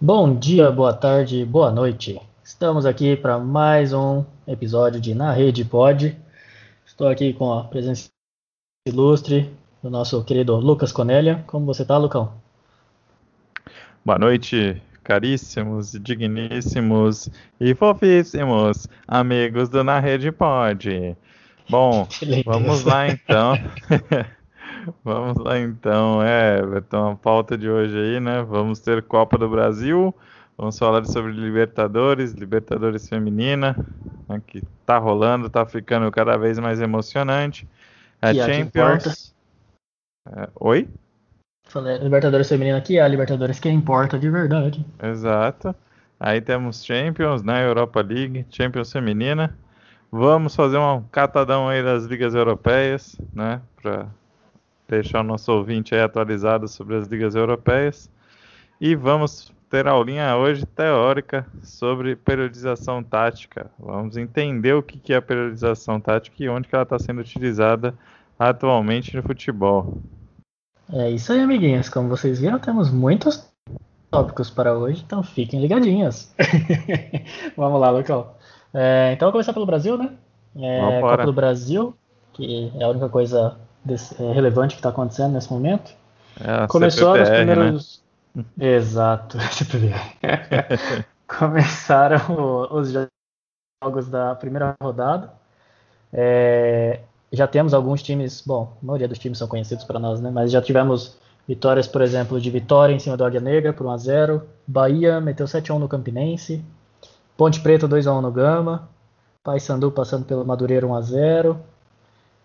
Bom dia, boa tarde, boa noite. Estamos aqui para mais um episódio de Na Rede Pod. Estou aqui com a presença ilustre do nosso querido Lucas Conélia. Como você está, Lucão? Boa noite, caríssimos, digníssimos e fofíssimos amigos do Na Rede Pod. Bom, vamos lá então. Vamos lá então, é, então a pauta de hoje aí, né? Vamos ter Copa do Brasil, vamos falar sobre Libertadores, Libertadores feminina, né, que tá rolando, tá ficando cada vez mais emocionante. A que Champions. É, oi? Falei, Libertadores feminina aqui é a Libertadores que importa de verdade. Exato. Aí temos Champions, né? Europa League, Champions feminina. Vamos fazer um catadão aí das ligas europeias, né? Para deixar o nosso ouvinte aí atualizado sobre as ligas europeias. E vamos ter aulinha hoje teórica sobre periodização tática. Vamos entender o que é a periodização tática e onde que ela está sendo utilizada atualmente no futebol. É isso aí, amiguinhos. Como vocês viram, temos muitos tópicos para hoje, então fiquem ligadinhos. Vamos lá, Lucão. É, então, vou começar pelo Brasil, né? É, Copa do Brasil, que é a única coisa desse, é, relevante que está acontecendo nesse momento. É, Começou CPBR, os primeiros. Né? Exato, Começaram os jogos da primeira rodada. É, já temos alguns times, bom, a maioria dos times são conhecidos para nós, né? Mas já tivemos vitórias, por exemplo, de Vitória em cima do Águia Negra por 1x0. Bahia meteu 7x1 no Campinense. Ponte Preta 2x1 no Gama. Paysandu passando pelo Madureira 1x0.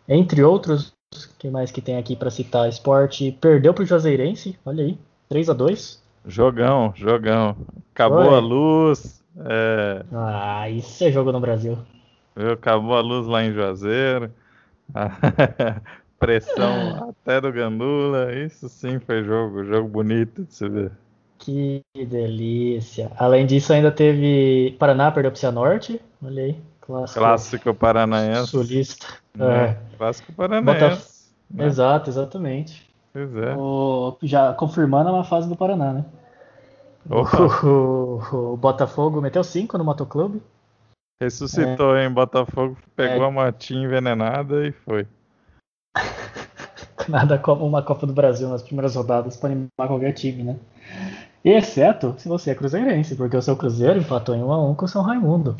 Entre outros quem mais que tem aqui para citar? Esporte perdeu para o Juazeirense, olha aí, 3 a 2 Jogão, jogão. Acabou a luz. É... Ah, isso é jogo no Brasil. Acabou a luz lá em Juazeiro. Pressão até do Gandula. Isso sim foi jogo, jogo bonito de se ver. Que delícia. Além disso, ainda teve Paraná perdeu para o Cianorte. Olha aí. Clássico, Clássico paranaense. Sulista. É. é. Clássico paranaense. Né? Exato, exatamente. Pois é. O, já confirmando a fase do Paraná, né? O, o, o, Botafogo meteu 5 no Motoclube. Ressuscitou, é. hein? Botafogo pegou é. a matinha envenenada e foi. Nada como uma Copa do Brasil nas primeiras rodadas para animar qualquer time, né? Exceto se você é cruzeirense, porque o seu Cruzeiro empatou em 1 a 1 com o São Raimundo.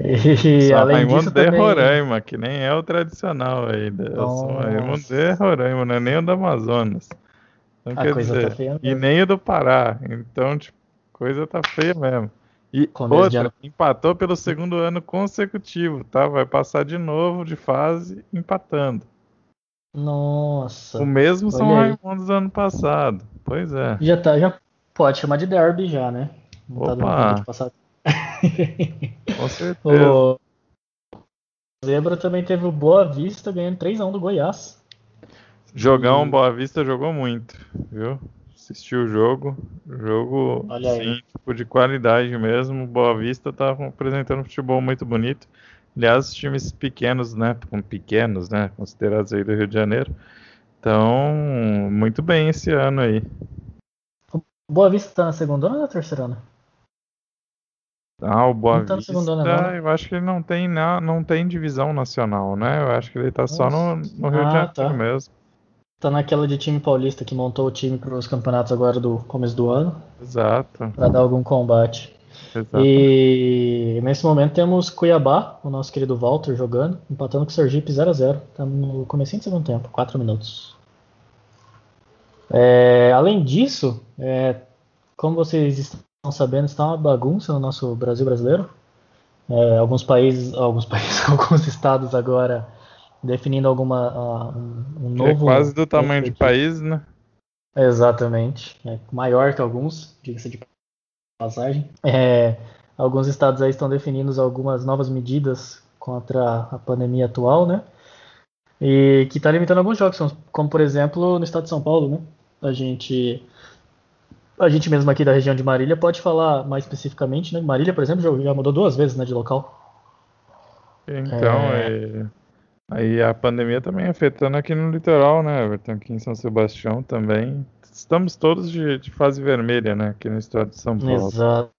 E São além Raimundo disso, de também... Roraima, que nem é o tradicional ainda. Nossa. São Raimundo de Roraima, não é nem o do Amazonas. Então, quer dizer, tá e nem o do Pará. Então, tipo, coisa tá feia mesmo. E outra, ano... empatou pelo segundo ano consecutivo, tá? Vai passar de novo de fase empatando. Nossa. O mesmo São Raimundo do ano passado. Pois é. Já tá, já pode chamar de derby já, né? Não tá Opa. Tá passado. Com certeza. O Zebra também teve o Boa Vista ganhando 3x1 do Goiás. Jogão, e... Boa Vista jogou muito, viu? Assistiu o jogo. Jogo, sim, tipo, de qualidade mesmo. Boa Vista tava apresentando um futebol muito bonito. Aliás, times pequenos, né? Pequenos, né? Considerados aí do Rio de Janeiro. Então, muito bem esse ano aí. Boa Vista tá na segunda ou na terceira ano? Ah, o Boa tá Vista, eu acho que ele não tem, na, não tem divisão nacional, né? Eu acho que ele tá Nossa. só no, no Rio ah, de Janeiro tá. mesmo. Tá naquela de time paulista que montou o time para os campeonatos agora do começo do ano. Exato. Para dar algum combate. Exato. E nesse momento temos Cuiabá, o nosso querido Walter jogando, empatando com o Sergipe 0 a 0 Tá no começo do segundo tempo, 4 minutos. É, além disso, é, como vocês estão sabendo, está uma bagunça no nosso Brasil brasileiro. É, alguns países, alguns países, alguns estados agora definindo alguma uh, um, um, é novo. É quase do tamanho de país, né? Exatamente, é maior que alguns, diga-se de passagem. É, alguns estados aí estão definindo algumas novas medidas contra a pandemia atual, né? E que está limitando alguns jogos, como por exemplo no estado de São Paulo, né? A gente a gente mesmo aqui da região de Marília pode falar mais especificamente, né? Marília, por exemplo, já, mudou duas vezes, né, de local. Então, é... Aí a pandemia também afetando aqui no litoral, né, Everton? Aqui em São Sebastião também. Estamos todos de, de fase vermelha, né, aqui no estado de São Paulo. Exato.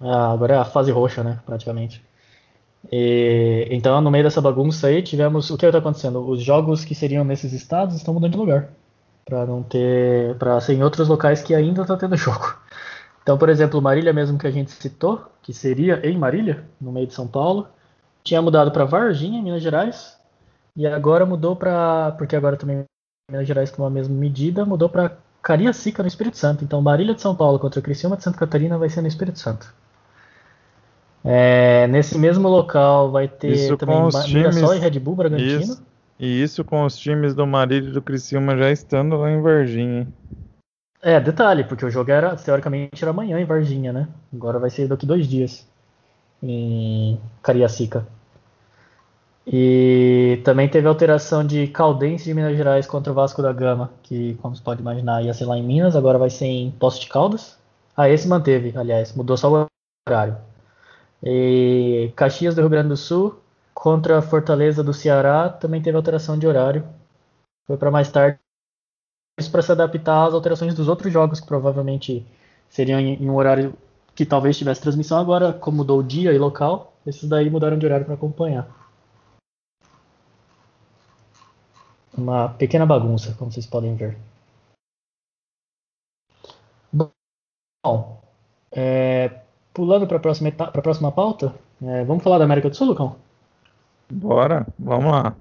Ah, agora é a fase roxa, né, praticamente. E, então, no meio dessa bagunça aí, tivemos. O que está acontecendo? Os jogos que seriam nesses estados estão mudando de lugar. Para não ter. Para ser em outros locais que ainda está tendo jogo. Então, por exemplo, Marília, mesmo que a gente citou, que seria em Marília, no meio de São Paulo, tinha mudado para Varginha, em Minas Gerais. E agora mudou para. Porque agora também Minas Gerais com a mesma medida, mudou para Cariacica, no Espírito Santo. Então, Marília de São Paulo contra Criciúma de Santa Catarina vai ser no Espírito Santo. É, nesse mesmo local vai ter Isso também os times... e Red Bull Bragantino. Isso. E isso com os times do Marília e do Criciúma já estando lá em Varginha. É, detalhe, porque o jogo era, teoricamente, era amanhã em Varginha, né? Agora vai ser daqui dois dias em Cariacica. E também teve alteração de Caldense de Minas Gerais contra o Vasco da Gama, que, como você pode imaginar, ia ser lá em Minas, agora vai ser em Poço de Caldas. Ah, esse manteve, aliás, mudou só o horário. E Caxias do Rio Grande do Sul contra Fortaleza do Ceará também teve alteração de horário. Foi para mais tarde isso para se adaptar às alterações dos outros jogos que provavelmente seriam em, um horário que talvez tivesse transmissão agora, como mudou o dia e local, esses daí mudaram de horário para acompanhar. Uma pequena bagunça, como vocês podem ver. Bom, é, pulando para a próxima, a próxima pauta, é, vamos falar da América do Sul, Lucão? Bora, vamos lá.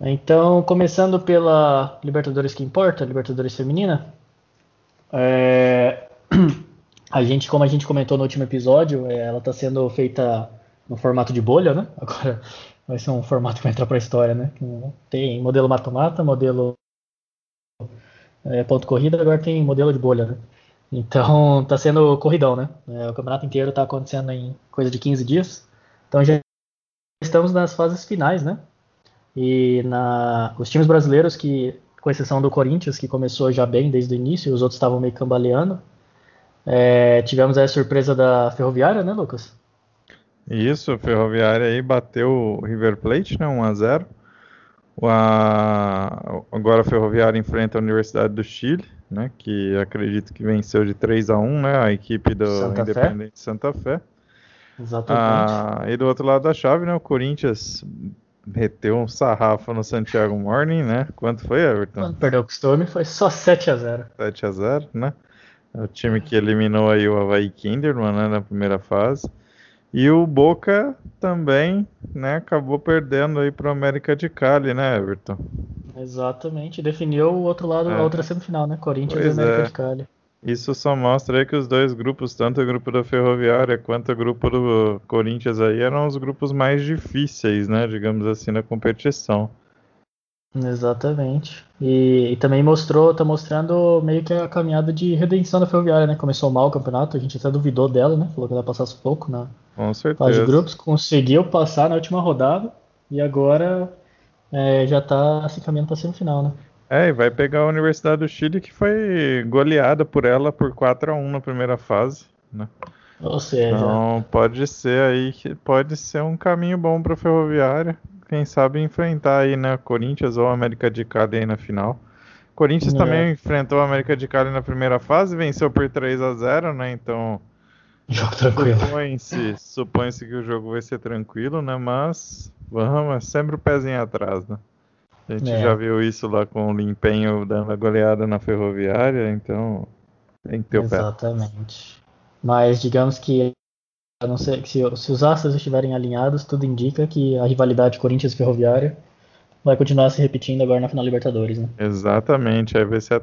Então, começando pela Libertadores que importa, Libertadores feminina, é, a gente, como a gente comentou no último episódio, é, ela está sendo feita no formato de bolha, né? Agora vai ser um formato que vai entrar para a história, né? Tem modelo mata-mata, modelo é, ponto corrida, agora tem modelo de bolha, né? Então tá sendo corridão, né? É, o campeonato inteiro tá acontecendo em coisa de 15 dias. Então já estamos nas fases finais, né? E na, os times brasileiros que, com exceção do Corinthians, que começou já bem desde o início, os outros estavam meio cambaleando, é, tivemos a surpresa da Ferroviária, né, Lucas? Isso, a Ferroviária aí bateu o River Plate, né, 1 a 0. A, agora a Ferroviária enfrenta a Universidade do Chile, né, que acredito que venceu de 3 a 1, né, a equipe do Santa Independente Fé. Santa Fé. Exatamente. Ah, e do outro lado da chave, né, o Corinthians meteu um sarrafo no Santiago Morning, né? Quanto foi, Everton? Quando perdeu o costume, foi só 7 a 0 7 a 0 né? É o time que eliminou aí o Havaí Kinderman né, na primeira fase. E o Boca também, né, acabou perdendo aí para o América de Cali, né, Everton? Exatamente, definiu o outro lado, é. a outra semifinal, né, Corinthians pois e América é. de Cali. Isso só mostra aí que os dois grupos, tanto o grupo da Ferroviária quanto o grupo do Corinthians aí, eram os grupos mais difíceis, né, digamos assim, na competição. Exatamente. E, e, também mostrou, tá mostrando meio que a caminhada de redenção da Ferroviária, né? Começou mal o campeonato, a gente até pouco dela, né? Falou que ela passasse pouco na Com certeza. fase de grupos, conseguiu passar na última rodada e agora é, já tá se caminhando para semifinal, né? É, e vai pegar a Universidade do Chile que foi goleada por ela por 4 a 1 na primeira fase, né? Ou seja, então pode ser aí que pode ser um caminho bom para Ferroviária, quem sabe enfrentar aí né, Corinthians ou América de Cali aí na final. Corinthians é. também enfrentou a América de Cali na primeira fase, venceu por 3 a 0, né? Então Jogo tranquilo. Supõe-se supõe que o jogo vai ser tranquilo, né? Mas vamos, é sempre o pezinho atrás, né? A gente é. já viu isso lá com o Limpenho dando a goleada na ferroviária, então tem que ter o pé. Exatamente. Mas digamos que a não ser que se, se os astros estiverem alinhados, tudo indica que a rivalidade Corinthians Ferroviária vai continuar se repetindo agora na final Libertadores, né? Exatamente, aí vai ser a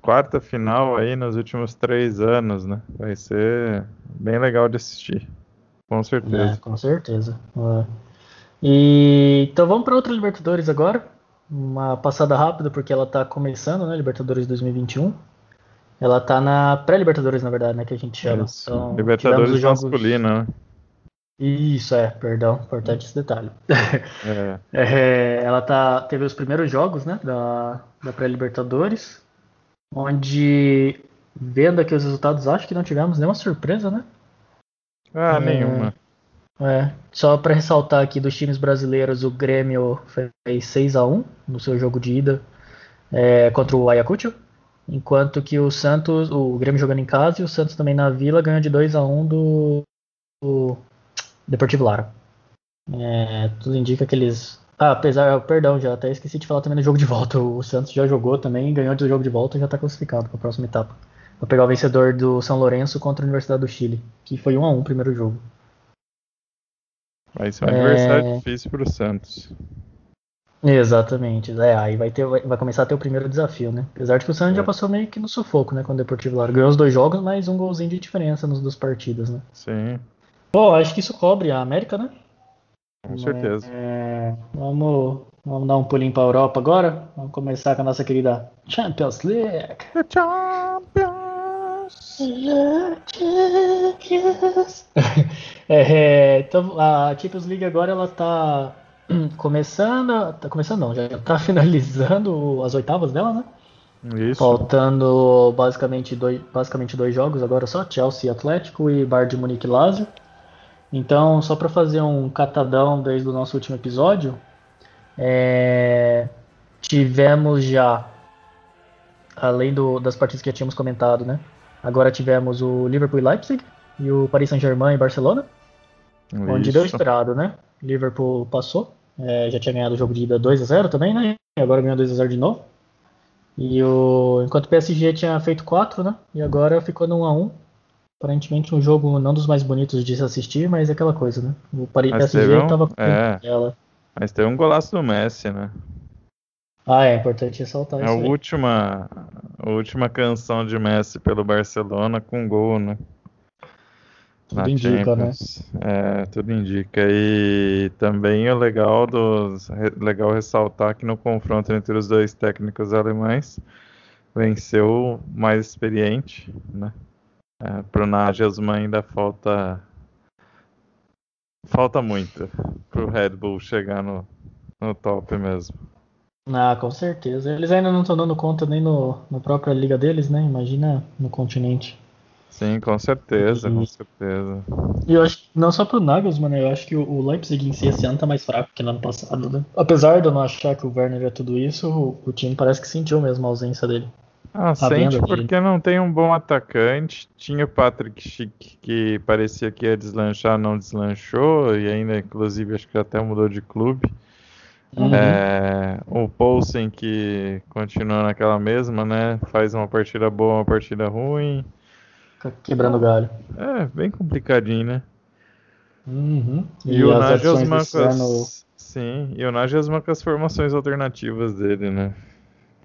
quarta final aí nos últimos três anos, né? Vai ser bem legal de assistir, com certeza. É, com certeza. É. E então vamos para outra Libertadores agora uma passada rápida, porque ela está começando, né? Libertadores 2021. Ela está na pré-Libertadores, na verdade, né? Que a gente chama. Então, Libertadores jogos... masculina, né? Isso, é, perdão, importante esse detalhe. É. é, ela tá, teve os primeiros jogos, né, da, da pré-Libertadores, onde, vendo aqui os resultados, acho que não tivemos nenhuma surpresa, né? Ah, é, nenhuma. É, só para ressaltar aqui dos times brasileiros, o Grêmio fez 6 a 1 no seu jogo de ida é, contra o Ayacucho, enquanto que o Santos, o Grêmio jogando em casa e o Santos também na Vila ganhou de 2 a 1 do, do Deportivo Lara. É, tudo indica que eles. Ah, apesar, perdão, já até esqueci de falar também do jogo de volta. O Santos já jogou também, ganhou do jogo de volta e já está classificado para a próxima etapa. Para pegar o vencedor do São Lourenço contra a Universidade do Chile, que foi 1 a 1 o primeiro jogo. Vai ser um é... adversário difícil para o Santos. Exatamente. É, aí vai, ter, vai, vai, começar a ter o primeiro desafio, né? Apesar de que o Santos é. já passou meio que no sufoco, né? Com o Deportivo Lara. Ganhou os dois jogos, mas um golzinho de diferença nos duas partidas, né? Sim. Pô, acho que isso cobre a América, né? Com certeza. É, vamos, vamos dar um pulinho para a Europa agora. Vamos começar com a nossa querida Champions League. The Champions. é, então, a Champions League agora ela tá começando, tá começando não, já tá finalizando as oitavas dela, né? Isso. Faltando basicamente dois, basicamente dois jogos agora só, Chelsea Atlético e Bayern de Munique Lazio. Então, só para fazer um catadão desde o nosso último episódio, é, tivemos já, além do, das partidas que já tínhamos comentado, né? Agora tivemos o Liverpool e Leipzig e o Paris Saint-Germain e Barcelona, Isso. onde deu esperado, né? Liverpool passou, é, já tinha ganhado o jogo de ida 2 a 0 também, né? E agora ganhou 2 a 0 de novo. E o enquanto o PSG tinha feito 4, né? E agora ficou no 1 a 1 Aparentemente um jogo não dos mais bonitos de se assistir, mas é aquela coisa, né? O Paris PSG um, tava com é, ela. Mas tem um golaço do Messi, né? Ah, é importante ressaltar é isso. É a última, a última canção de Messi pelo Barcelona com gol, né? Tudo Na indica, Champions. né? É, tudo indica. E também é legal, dos, legal ressaltar que no confronto entre os dois técnicos alemães venceu o mais experiente, né? É, pro Nagelsmann ainda falta falta muito pro Red Bull chegar no, no top mesmo. Ah, com certeza. Eles ainda não estão dando conta nem no, na própria liga deles, né? Imagina no continente. Sim, com certeza, e, com certeza. E eu acho que não só pro Nagelsmann, né? eu acho que o Leipzig em si esse ano tá mais fraco que no ano passado, né? Apesar de eu não achar que o Werner é tudo isso, o, o time parece que sentiu mesmo a ausência dele. Ah, sente porque não tem um bom atacante. Tinha o Patrick Schick que parecia que ia deslanchar, não deslanchou, e ainda, inclusive, acho que até mudou de clube. Uhum. É, o Poulsen que continua naquela mesma, né? Faz uma partida boa, uma partida ruim. Quebrando galho. É, bem complicadinho, né? Uhum. E, e o Nagelsmann com as... Sim, e o Nagelsmann com as formações alternativas dele, né?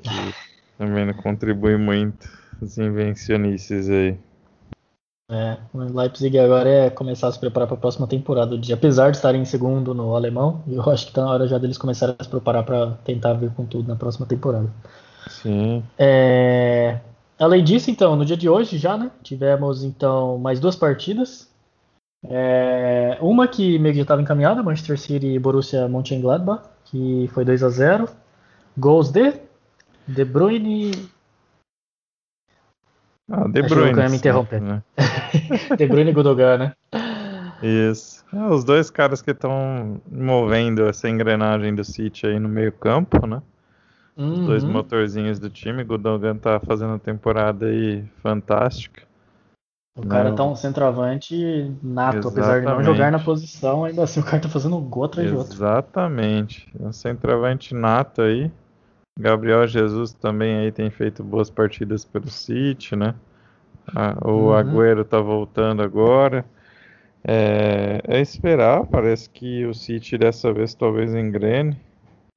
Que... Também não contribui muito as invencionices aí. É, o Leipzig agora é começar a se preparar para a próxima temporada. De, apesar de estarem em segundo no alemão, eu acho que está na hora já deles começarem a se preparar para tentar vir com tudo na próxima temporada. Sim. É, além disso, então, no dia de hoje já, né? Tivemos então mais duas partidas. É, uma que meio que já estava encaminhada, Manchester City e Borussia Mönchengladbach, que foi 2 a 0 Gols de De Bruyne. Ah, De Bruyne. Eu me interromper. Né? De Bruyne e Gudogan, né? Isso. É, os dois caras que estão movendo essa engrenagem do City aí no meio campo, né? Os uhum. dois motorzinhos do time. Gudogan tá fazendo uma temporada aí fantástica. O cara não. tá um centroavante nato, Exatamente. apesar de não jogar na posição, ainda assim o cara tá fazendo um gol atrás de outro. Exatamente. Um centroavante nato aí. Gabriel Jesus também aí tem feito boas partidas pelo City, né? Ah, o uhum. Agüero tá voltando agora. É, é, esperar, parece que o City dessa vez talvez engrene,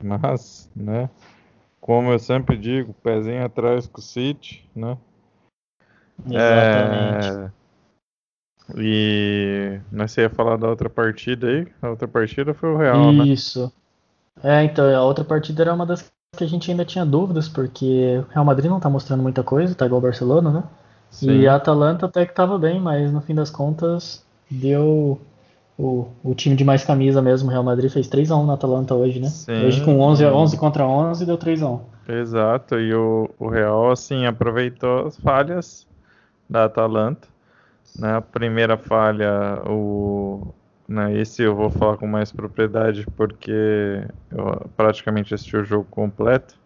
mas, né? Como eu sempre digo, pezinho atrás com o City, né? Exatamente. É, e nós ia falar da outra partida aí. A outra partida foi o Real, Isso. né? Isso. É, então, a outra partida era uma das que a gente ainda tinha dúvidas, porque o Real Madrid não tá mostrando muita coisa, tá igual o Barcelona, né? Sim. E a Atalanta até que tava bem, mas no fim das contas deu o, o time de mais camisa mesmo. O Real Madrid fez 3x1 na Atalanta hoje, né? Sim. Hoje com 11, 11 contra 11 deu 3x1. Exato, e o, o Real, assim, aproveitou as falhas da Atalanta. Né? A primeira falha, o, Né, esse eu vou falar com mais propriedade porque eu praticamente assisti o jogo completo.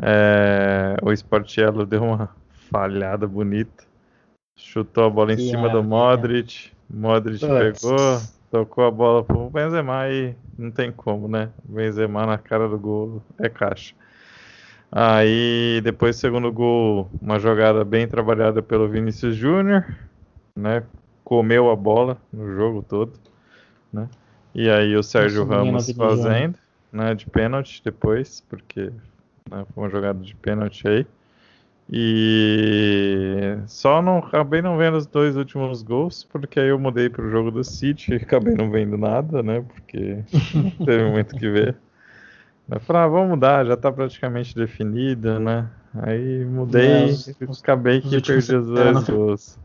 É, o Sportiello deu uma falhada bonita. Chutou a bola em cima do Modric. Modric pegou, tocou a bola pro Benzema e não tem como, né? Benzema na cara do gol é caixa. Aí depois segundo gol, uma jogada bem trabalhada pelo Vinícius Júnior, né? Comeu a bola no jogo todo, né? E aí o Sérgio Ramos fazendo, né? De pênalti depois, porque né, foi uma jogada de pênalti aí. E só não acabei não vendo os dois últimos gols, porque aí eu mudei para o jogo do City e acabei não vendo nada, né? Porque não teve muito que ver. Eu falei, ah, vamos mudar, já está praticamente definido, né? Aí mudei é, os, acabei que perdi os dois gols.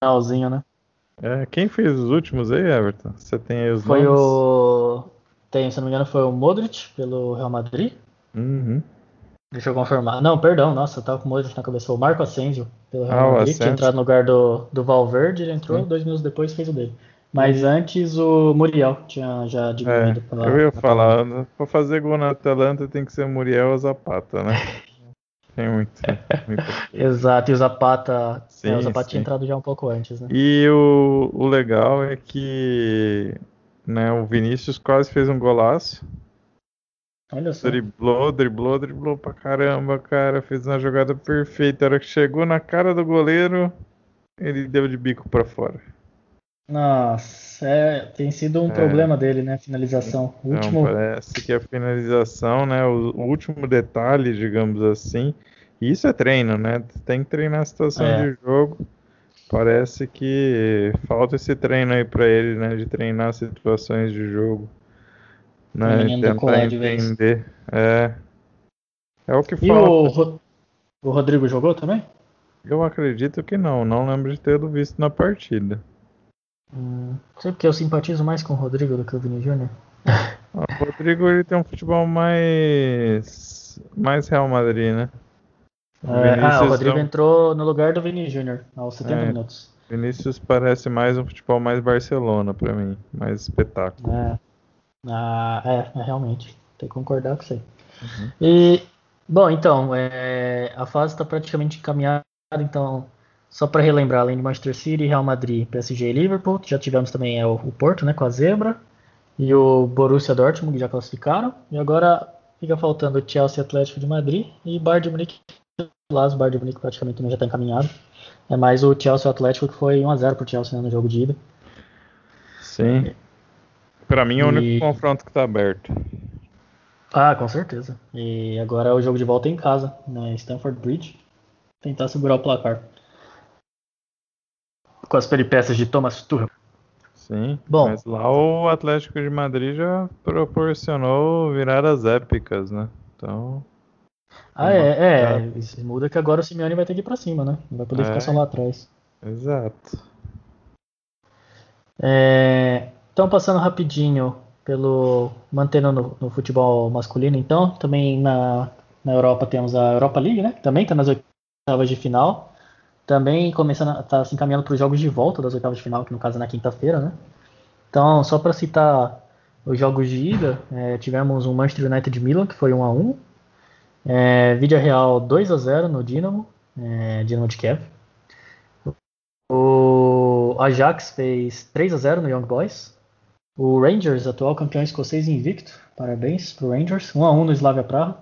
Finalzinho, né? É, quem fez os últimos aí, Everton? Você tem aí os Foi nomes? o. Tem, se não me engano, foi o Modric pelo Real Madrid. Uhum. Deixa eu confirmar. Não, perdão, nossa, eu tava com o Modric na cabeça. O Marco Asensio, pelo Real ah, Madrid, tinha entrado no lugar do, do Valverde, ele entrou, Sim. dois minutos depois fez o dele. Mas antes o Muriel tinha já diminuído. É, pela, eu ia falar, para fazer gol na Atalanta tem que ser Muriel ou Zapata, né? Tem muito. muito... Exato, e o Zapata. Sim, é, o Zapata sim. tinha entrado já um pouco antes, né? E o, o legal é que né, o Vinícius quase fez um golaço. Olha só. Driblou, driblou, driblou pra caramba, cara. Fez uma jogada perfeita. A hora que chegou na cara do goleiro, ele deu de bico para fora. Nossa, é, tem sido um é. problema dele, né? Finalização. O último... parece que a finalização, né? O, o, último detalhe, digamos assim. Isso é treino, né? Tem que treinar a situação é. de jogo. Parece que falta esse treino aí para ele, né? De treinar situações de jogo. Né? Tentar entender. É. É o que e O, o Rodrigo jogou também? Eu acredito que não. Não lembro de ter visto na partida. Hum, sei porque eu simpatizo mais com o Rodrigo do que o Vini Júnior. o Rodrigo ele tem um futebol mais. mais Real Madrid, né? É, ah, o Rodrigo não... entrou no lugar do Vini Júnior aos 70 é, minutos. Vinícius parece mais um futebol mais Barcelona para mim, mais espetáculo. É. Ah, é, é, realmente. Tem que concordar com você. Uhum. E, bom, então, é, a fase está praticamente encaminhada, então, só para relembrar, além de Manchester City, Real Madrid, PSG e Liverpool, já tivemos também é, o, o Porto, né, com a Zebra, e o Borussia Dortmund, que já classificaram, e agora fica faltando o Chelsea Atlético de Madrid e Bayern de Munique. Lá, o Bayern de Munique praticamente também já está encaminhado. É mais o Chelsea Atlético que foi 1x0 pro Chelsea né, no jogo de ida. Sim. Para mim é o único e... confronto que tá aberto. Ah, com certeza. E agora é o jogo de volta em casa, na Stanford Bridge. Tentar segurar o placar. Com as peripécias de Thomas Tuchel. Sim, Bom, mas lá o Atlético de Madrid já proporcionou viradas épicas, né? Então. Ah, é, é. Isso muda que agora o Simeone vai ter que ir pra cima, né? Não vai poder é, ficar só lá atrás. Exato. É, então, passando rapidinho pelo. mantendo no, no, futebol masculino, então, também na, na Europa temos a Europa League, né? Também está nas oitavas de final. Também começando, está se encaminhando para os jogos de volta das oitavas de final, que no caso é na quinta-feira, né? Então, só para citar os jogos de ida, é, tivemos um Manchester United Milan, que foi 1 a 1 é, Vídea Real 2 a 0 no Dinamo, é, Dinamo de Kiev. O Ajax fez 3 a 0 no Young Boys. O Rangers, atual campeão escocês invicto. Parabéns pro Rangers. 1 a 1 no Slavia Praha.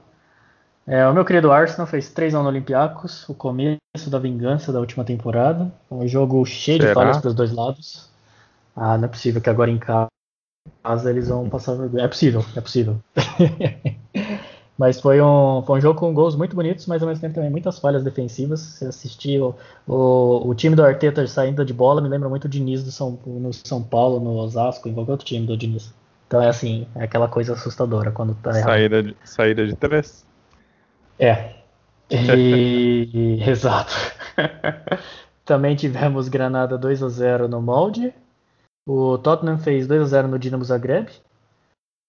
É, o meu querido Arsenal fez 3 a 1 no Olympiacos, o começo da vingança da última temporada. Um jogo cheio Será? de falhas para os dois lados. Ah, não é possível que agora em casa eles vão passar vergonha. É possível, é possível. Mas foi um, foi um jogo com gols muito bonitos, mas ao mesmo tempo também muitas falhas defensivas. Você assistiu o, o, time do Arteta saindo de bola, me lembra muito o Diniz do São, no São Paulo, no Osasco, em qualquer outro time do Diniz. Então é assim, é aquela coisa assustadora quando tá saída De, saída de três? É. E, exato. também tivemos Granada 2 a 0 no molde. O Tottenham fez 2 a 0 no Dinamo Zagreb.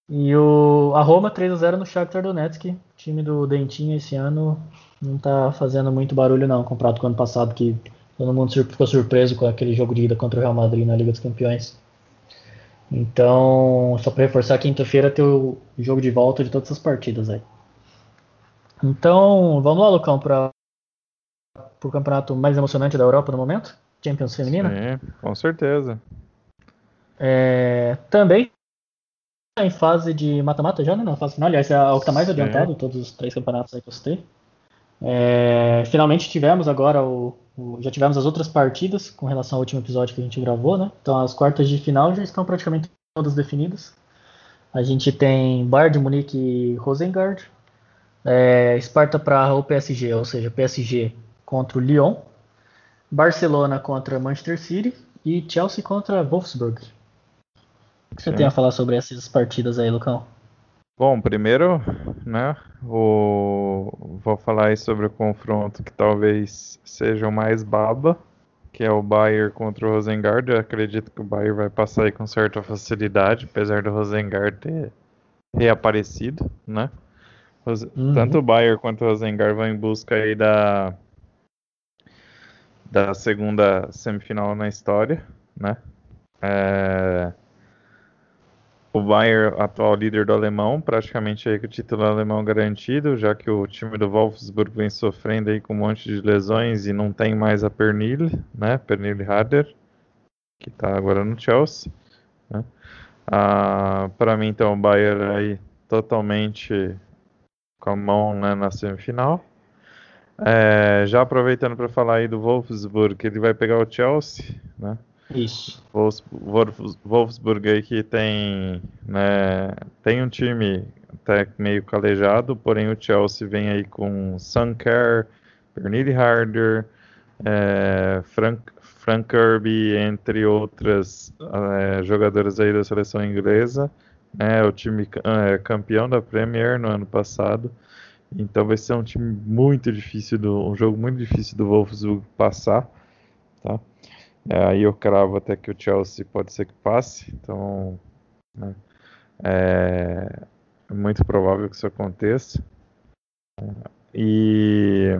E o, a Roma 3 a 0 no Shakhtar Donetsk. O time do Dentinho esse ano não tá fazendo muito barulho não, comparado com o ano passado que todo mundo ficou surpreso com aquele jogo de ida contra o Real Madrid na Liga dos Campeões. Então, só para reforçar, quinta-feira tem o jogo de volta de todas as partidas aí. Então, vamos lá, Lucão, para o campeonato mais emocionante da Europa no momento? Champions Feminina? Sim, com certeza. É, também em fase de mata-mata já, né? Na fase final, aliás, é o que está mais adiantado, todos os três campeonatos aí que eu citei. É, finalmente tivemos agora o, o, já tivemos as outras partidas com relação ao último episódio que a gente gravou, né? Então as quartas de final já estão praticamente todas definidas. A gente tem Bayern de Munique e Rosengard, é, Sparta Praha ou PSG, ou seja, PSG contra o Lyon, Barcelona contra Manchester City e Chelsea contra Wolfsburg. O que você Sim. tem a falar sobre essas partidas aí, Lucão? Bom, primeiro, né, o... vou falar aí sobre o confronto que talvez seja o mais baba, que é o Bayern contra o Rosengard. Eu acredito que o Bayern vai passar aí com certa facilidade, apesar do Rosengard ter reaparecido, né? Uhum. Tanto o Bayern quanto o Rosengard vão em busca aí da da segunda semifinal na história, né? É... O Bayern, atual líder do alemão, praticamente aí com o título alemão garantido, já que o time do Wolfsburg vem sofrendo aí com um monte de lesões e não tem mais a Pernille, né? Pernille Harder, que está agora no Chelsea. Né? Ah, Para mim, então, o Bayern aí totalmente com a mão né, na semifinal. É, já aproveitando para falar aí do Wolfsburg, ele vai pegar o Chelsea, né? Isso. Wolfsburg aí que tem, né, tem um time até meio calejado, porém o Chelsea vem aí com Sunker, Bernard Harder, é, Frank, Frank Kirby, entre outras é, jogadoras aí da seleção inglesa. É o time é, campeão da Premier no ano passado. Então vai ser um time muito difícil, do, um jogo muito difícil do Wolfsburg passar. Tá? É, aí eu cravo até que o Chelsea pode ser que passe. Então né, é, é muito provável que isso aconteça. E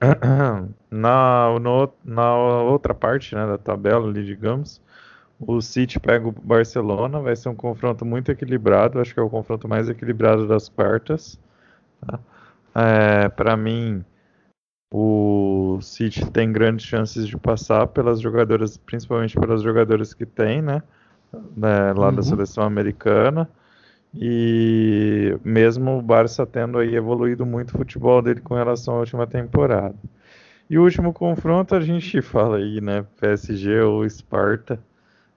na, no, na outra parte né, da tabela ali, digamos, o City pega o Barcelona, vai ser um confronto muito equilibrado, acho que é o confronto mais equilibrado das quartas. Tá? É, Para mim, o City tem grandes chances de passar pelas jogadoras, principalmente pelas jogadoras que tem, né? né lá uhum. da seleção americana. E mesmo o Barça tendo aí evoluído muito o futebol dele com relação à última temporada. E o último confronto a gente fala aí, né? PSG ou Sparta.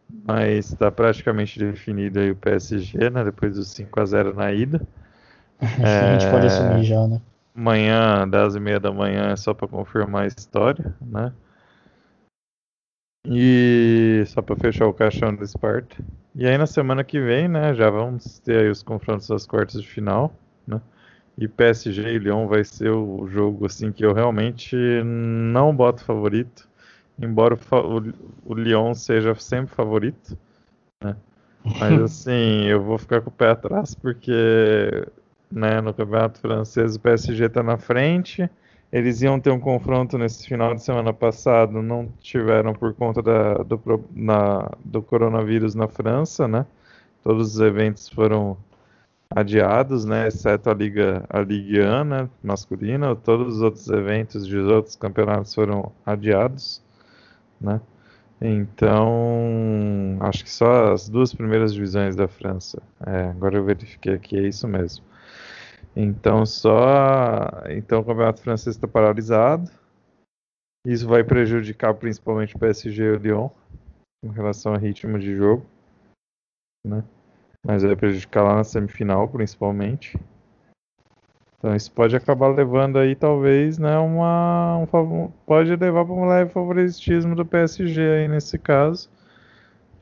Mas está praticamente definido aí o PSG, né? Depois dos 5 a 0 na ida. é... a gente pode assumir já, né? Amanhã, 10 e meia da manhã, é só para confirmar a história, né? E só para fechar o caixão do Sparta. E aí na semana que vem, né, já vamos ter aí os confrontos das quartas de final, né? E PSG e Lyon vai ser o jogo assim que eu realmente não boto favorito embora o, o Lyon seja sempre favorito, né? Mas assim, eu vou ficar com o pé atrás porque né, no campeonato francês o PSG está na frente. Eles iam ter um confronto nesse final de semana passado, não tiveram por conta da, do, na, do coronavírus na França, né? Todos os eventos foram adiados, né? Exceto a Liga, a 1 né, masculina. Todos os outros eventos de outros campeonatos foram adiados né? Então, acho que só as duas primeiras divisões da França. É, agora eu verifiquei aqui, é isso mesmo. Então, só. Então, o campeonato francês está paralisado. Isso vai prejudicar principalmente o PSG e o Lyon, em relação ao ritmo de jogo. Né? Mas vai prejudicar lá na semifinal, principalmente. Então isso pode acabar levando aí talvez, né, uma um, pode levar para um leve favoritismo do PSG aí nesse caso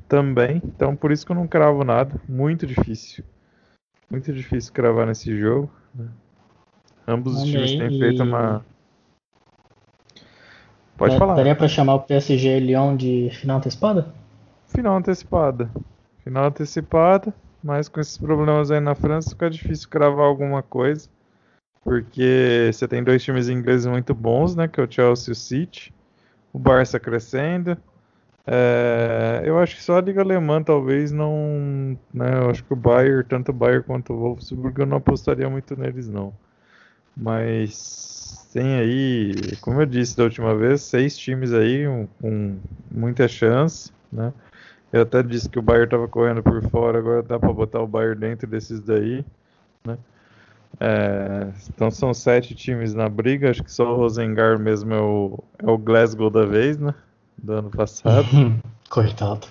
também. Então por isso que eu não cravo nada, muito difícil. Muito difícil cravar nesse jogo. Né? Ambos os times têm feito uma Pode falar. Daria para chamar o PSG Lyon de final antecipada? Final antecipada. Final antecipada, mas com esses problemas aí na França fica difícil cravar alguma coisa porque você tem dois times ingleses muito bons, né, que é o Chelsea e o City, o Barça crescendo, É, eu acho que só a Liga Alemã talvez não. Né, eu acho que o Bayern, tanto o Bayern quanto o Wolfsburg, eu não apostaria muito neles, não. Mas tem aí, como eu disse da última vez, seis times aí um, com muita chance, né? Eu até disse que o Bayern estava correndo por fora, agora dá para botar o Bayern dentro desses daí, né? É, então são sete times na briga, acho que só o Rosengar mesmo é o, é o Glasgow da vez, né? Do ano passado. Coitado.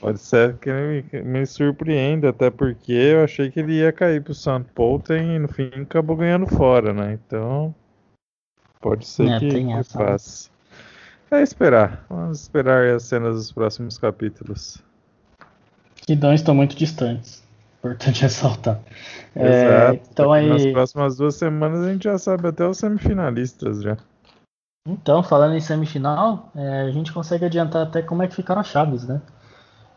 Pode ser que me, me surpreenda, até porque eu achei que ele ia cair pro St. Polten e no fim acabou ganhando fora, né? Então pode ser é, que, que né? faça. É esperar. Vamos esperar as cenas dos próximos capítulos. Que não estão muito distantes. Importante ressaltar. É, então aí... Nas próximas duas semanas a gente já sabe até os semifinalistas já. Então, falando em semifinal, é, a gente consegue adiantar até como é que ficaram as chaves, né?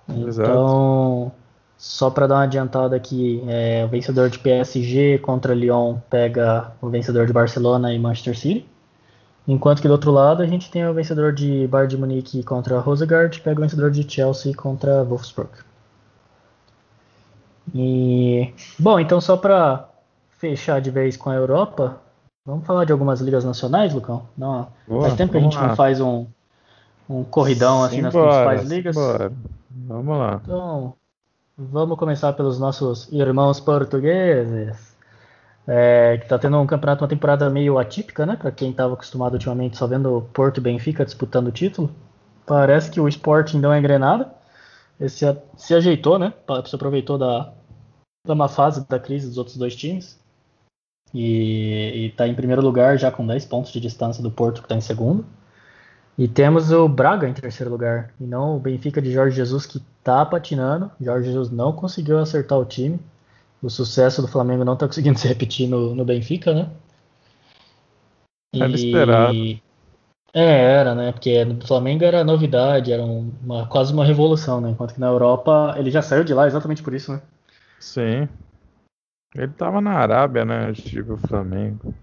Exato. Então, só para dar uma adiantada aqui, é, o vencedor de PSG contra Lyon pega o vencedor de Barcelona e Manchester City. Enquanto que do outro lado a gente tem o vencedor de Bayern de Munique contra Rosegard, pega o vencedor de Chelsea contra Wolfsburg. E bom, então só para fechar de vez com a Europa, vamos falar de algumas ligas nacionais, Lucão? Não, Boa, faz tempo que a gente lá. não faz um, um corridão assim nas principais ligas. Simbora. Vamos lá. Então, vamos começar pelos nossos irmãos portugueses é, que está tendo um campeonato, uma temporada meio atípica, né? Para quem estava acostumado ultimamente só vendo Porto e Benfica disputando o título. Parece que o Sporting deu uma engrenada. Esse se ajeitou, né? Se aproveitou da, da má fase da crise dos outros dois times. E está em primeiro lugar, já com 10 pontos de distância do Porto, que está em segundo. E temos o Braga em terceiro lugar. E não o Benfica de Jorge Jesus, que está patinando. Jorge Jesus não conseguiu acertar o time o sucesso do Flamengo não está conseguindo se repetir no, no Benfica, né? Era esperado. É, era, né? Porque no Flamengo era novidade, era uma, quase uma revolução, né? Enquanto que na Europa ele já saiu de lá exatamente por isso, né? Sim. Ele tava na Arábia, né? Tipo o Flamengo.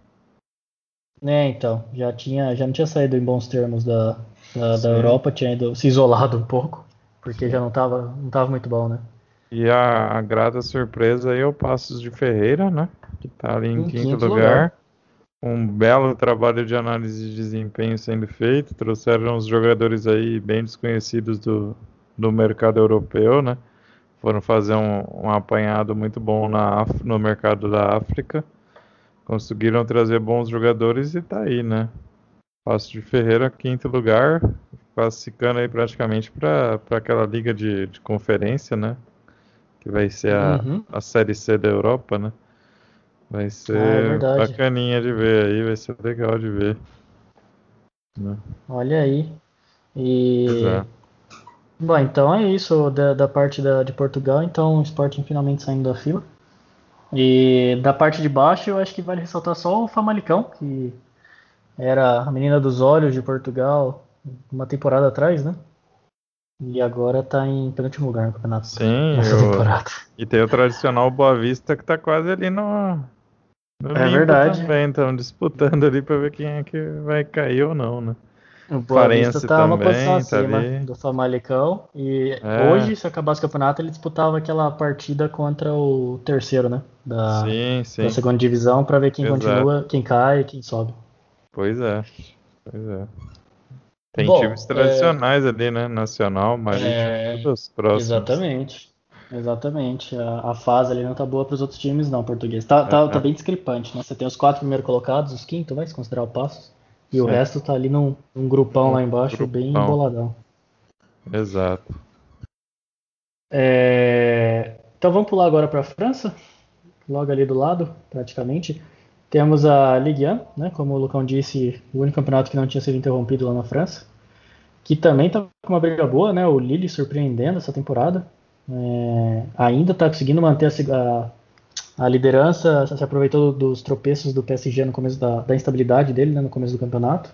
É, então, já tinha, já não tinha saído em bons termos da, da, da Europa, tinha ido, se isolado um pouco, porque Sim. já não tava, não tava muito bom, né? E a, a grata surpresa aí é o Passos de Ferreira, né? Que tá ali em, em quinto, quinto lugar. lugar. Um belo trabalho de análise de desempenho sendo feito. Trouxeram os jogadores aí bem desconhecidos do, do mercado europeu, né? Foram fazer um, um apanhado muito bom na, no mercado da África. Conseguiram trazer bons jogadores e tá aí, né? Passos de Ferreira, quinto lugar, classificando aí praticamente para aquela liga de, de conferência, né? que vai ser a, uhum. a Série C da Europa, né? Vai ser ah, é bacaninha de ver aí, vai ser legal de ver. Né? Olha aí. E. Exato. Bom, então é isso da, da parte da, de Portugal, então o Sporting finalmente saindo da fila. E da parte de baixo eu acho que vale ressaltar só o Famalicão, que era a menina dos olhos de Portugal uma temporada atrás, né? E agora tá em penúltimo lugar no campeonato. Sim, eu... e tem o tradicional Boa Vista que tá quase ali no. no é verdade. Também estão disputando ali pra ver quem é que vai cair ou não, né? O Boa Farense Vista tá também, uma posição tá acima ali. do Famalicão. E é. hoje, se acabasse o campeonato, ele disputava aquela partida contra o terceiro, né? Da, sim, sim. da segunda divisão, para ver quem Exato. continua, quem cai e quem sobe. Pois é. Pois é. Tem Bom, times tradicionais é... ali, né? Nacional, mas é... todos próximos. Exatamente. Exatamente. A, a, fase ali não tá boa para os outros times, não, português. Tá, tá, é, tá bem discrepante, né? Você tem os quatro primeiros colocados, os quinto, vai se considerar o Passos. E o resto tá ali num, num grupão um lá embaixo, grupão. bem emboladão. Exato. É... Então vamos pular agora para a França, logo ali do lado, praticamente. Temos a Ligue 1, né, como o Lucão disse, o único campeonato que não tinha sido interrompido lá na França, que também está com uma briga boa, né, o Lille surpreendendo essa temporada, é, ainda está conseguindo manter a, a, liderança, se aproveitou dos tropeços do PSG no começo da, da instabilidade dele, né, no começo do campeonato,